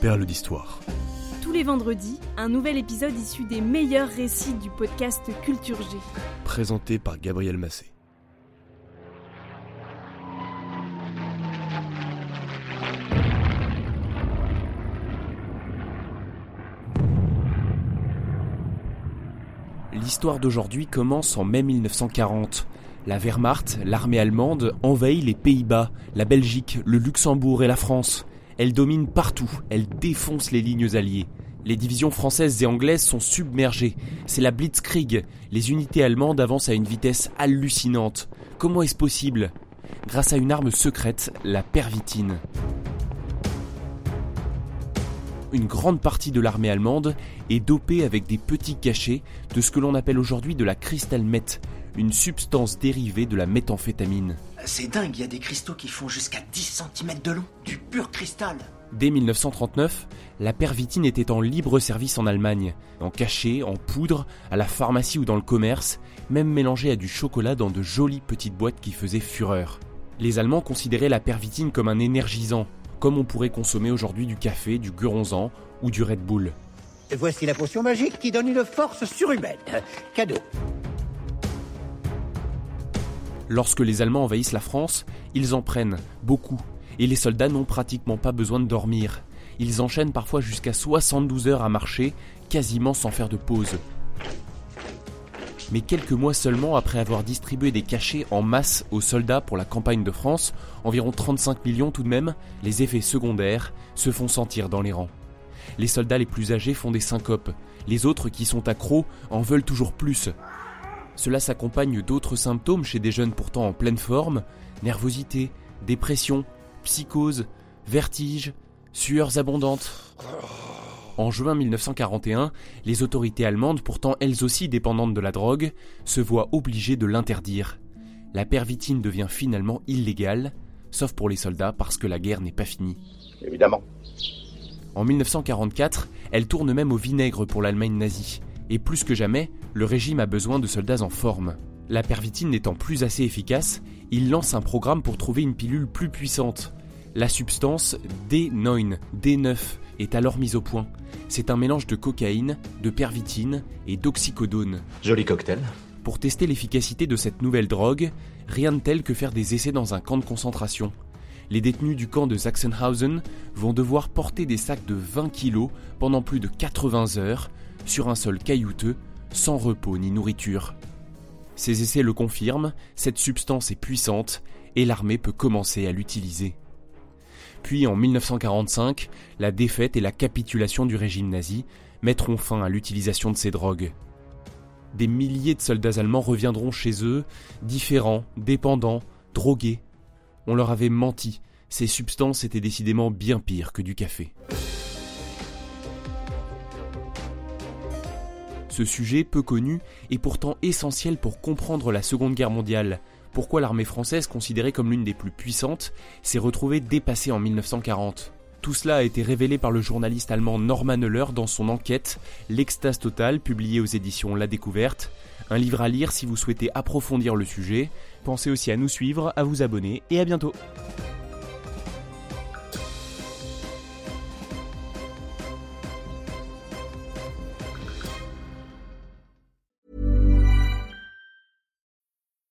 Perle d'histoire. Tous les vendredis, un nouvel épisode issu des meilleurs récits du podcast Culture G. Présenté par Gabriel Massé. L'histoire d'aujourd'hui commence en mai 1940. La Wehrmacht, l'armée allemande, envahit les Pays-Bas, la Belgique, le Luxembourg et la France. Elle domine partout, elle défonce les lignes alliées. Les divisions françaises et anglaises sont submergées. C'est la Blitzkrieg. Les unités allemandes avancent à une vitesse hallucinante. Comment est-ce possible? Grâce à une arme secrète, la pervitine. Une grande partie de l'armée allemande est dopée avec des petits cachets de ce que l'on appelle aujourd'hui de la cristalmeth, une substance dérivée de la méthamphétamine. C'est dingue, il y a des cristaux qui font jusqu'à 10 cm de long, du pur cristal. Dès 1939, la pervitine était en libre service en Allemagne, en cachet, en poudre, à la pharmacie ou dans le commerce, même mélangée à du chocolat dans de jolies petites boîtes qui faisaient fureur. Les Allemands considéraient la pervitine comme un énergisant, comme on pourrait consommer aujourd'hui du café, du guronzan ou du Red Bull. Voici la potion magique qui donne une force surhumaine. Cadeau. Lorsque les Allemands envahissent la France, ils en prennent beaucoup, et les soldats n'ont pratiquement pas besoin de dormir. Ils enchaînent parfois jusqu'à 72 heures à marcher, quasiment sans faire de pause. Mais quelques mois seulement après avoir distribué des cachets en masse aux soldats pour la campagne de France, environ 35 millions tout de même, les effets secondaires se font sentir dans les rangs. Les soldats les plus âgés font des syncopes, les autres qui sont accros en veulent toujours plus. Cela s'accompagne d'autres symptômes chez des jeunes pourtant en pleine forme, nervosité, dépression, psychose, vertige, sueurs abondantes. En juin 1941, les autorités allemandes, pourtant elles aussi dépendantes de la drogue, se voient obligées de l'interdire. La pervitine devient finalement illégale, sauf pour les soldats parce que la guerre n'est pas finie. Évidemment. En 1944, elle tourne même au vinaigre pour l'Allemagne nazie. Et plus que jamais, le régime a besoin de soldats en forme. La pervitine n'étant plus assez efficace, il lance un programme pour trouver une pilule plus puissante. La substance D9, D9 est alors mise au point. C'est un mélange de cocaïne, de pervitine et d'oxycodone. Joli cocktail. Pour tester l'efficacité de cette nouvelle drogue, rien de tel que faire des essais dans un camp de concentration. Les détenus du camp de Sachsenhausen vont devoir porter des sacs de 20 kilos pendant plus de 80 heures sur un sol caillouteux, sans repos ni nourriture. Ces essais le confirment, cette substance est puissante et l'armée peut commencer à l'utiliser. Puis en 1945, la défaite et la capitulation du régime nazi mettront fin à l'utilisation de ces drogues. Des milliers de soldats allemands reviendront chez eux, différents, dépendants, drogués. On leur avait menti, ces substances étaient décidément bien pires que du café. Ce sujet, peu connu, est pourtant essentiel pour comprendre la Seconde Guerre mondiale. Pourquoi l'armée française, considérée comme l'une des plus puissantes, s'est retrouvée dépassée en 1940 Tout cela a été révélé par le journaliste allemand Norman Euler dans son enquête L'extase totale, publiée aux éditions La Découverte. Un livre à lire si vous souhaitez approfondir le sujet. Pensez aussi à nous suivre, à vous abonner et à bientôt.